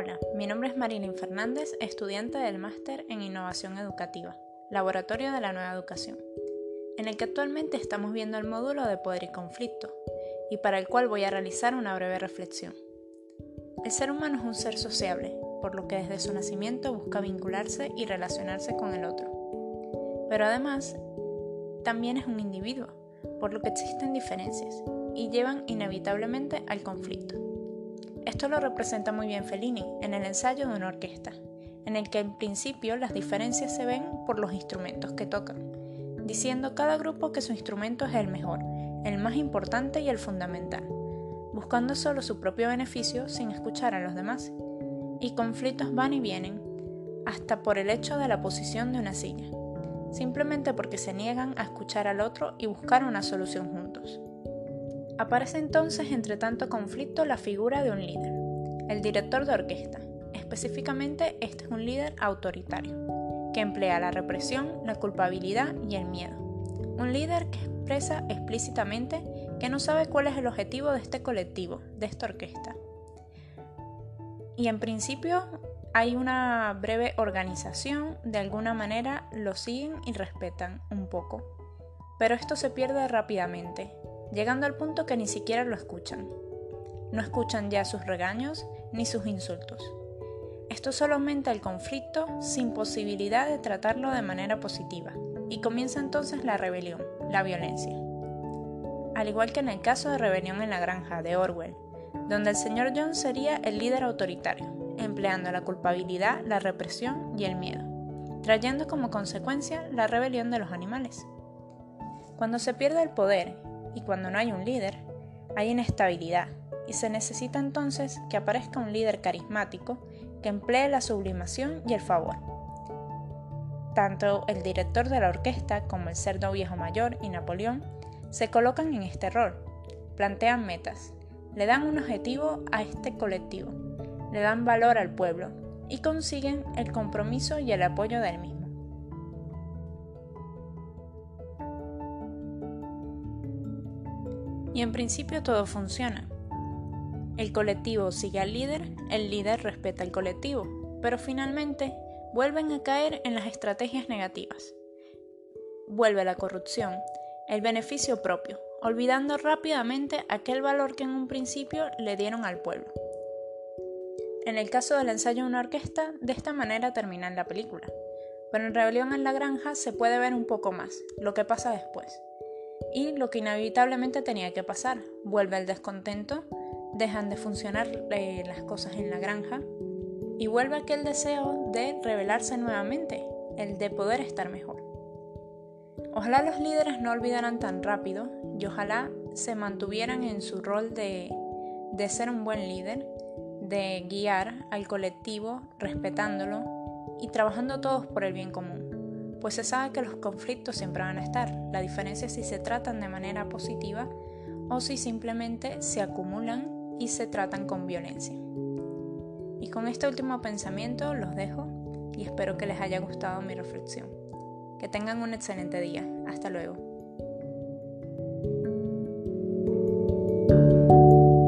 Hola, mi nombre es Marilyn Fernández, estudiante del máster en Innovación Educativa, Laboratorio de la Nueva Educación, en el que actualmente estamos viendo el módulo de Poder y Conflicto, y para el cual voy a realizar una breve reflexión. El ser humano es un ser sociable, por lo que desde su nacimiento busca vincularse y relacionarse con el otro. Pero además, también es un individuo, por lo que existen diferencias, y llevan inevitablemente al conflicto. Esto lo representa muy bien Fellini en el ensayo de una orquesta, en el que en principio las diferencias se ven por los instrumentos que tocan, diciendo cada grupo que su instrumento es el mejor, el más importante y el fundamental, buscando solo su propio beneficio sin escuchar a los demás. Y conflictos van y vienen, hasta por el hecho de la posición de una silla, simplemente porque se niegan a escuchar al otro y buscar una solución juntos. Aparece entonces entre tanto conflicto la figura de un líder, el director de orquesta. Específicamente, este es un líder autoritario, que emplea la represión, la culpabilidad y el miedo. Un líder que expresa explícitamente que no sabe cuál es el objetivo de este colectivo, de esta orquesta. Y en principio hay una breve organización, de alguna manera lo siguen y respetan un poco. Pero esto se pierde rápidamente, llegando al punto que ni siquiera lo escuchan. No escuchan ya sus regaños ni sus insultos. Esto solo aumenta el conflicto sin posibilidad de tratarlo de manera positiva y comienza entonces la rebelión, la violencia. Al igual que en el caso de Rebelión en la Granja de Orwell, donde el señor John sería el líder autoritario, empleando la culpabilidad, la represión y el miedo, trayendo como consecuencia la rebelión de los animales. Cuando se pierde el poder y cuando no hay un líder, hay inestabilidad y se necesita entonces que aparezca un líder carismático que emplee la sublimación y el favor. Tanto el director de la orquesta como el cerdo viejo mayor y Napoleón se colocan en este rol, plantean metas, le dan un objetivo a este colectivo, le dan valor al pueblo y consiguen el compromiso y el apoyo del mismo. Y en principio todo funciona. El colectivo sigue al líder, el líder respeta al colectivo, pero finalmente vuelven a caer en las estrategias negativas. Vuelve la corrupción, el beneficio propio, olvidando rápidamente aquel valor que en un principio le dieron al pueblo. En el caso del ensayo de una orquesta, de esta manera termina la película, pero en Rebelión en la Granja se puede ver un poco más lo que pasa después. Y lo que inevitablemente tenía que pasar, vuelve el descontento, dejan de funcionar eh, las cosas en la granja y vuelve aquel deseo de rebelarse nuevamente, el de poder estar mejor. Ojalá los líderes no olvidaran tan rápido y ojalá se mantuvieran en su rol de, de ser un buen líder, de guiar al colectivo respetándolo y trabajando todos por el bien común pues se sabe que los conflictos siempre van a estar. La diferencia es si se tratan de manera positiva o si simplemente se acumulan y se tratan con violencia. Y con este último pensamiento los dejo y espero que les haya gustado mi reflexión. Que tengan un excelente día. Hasta luego.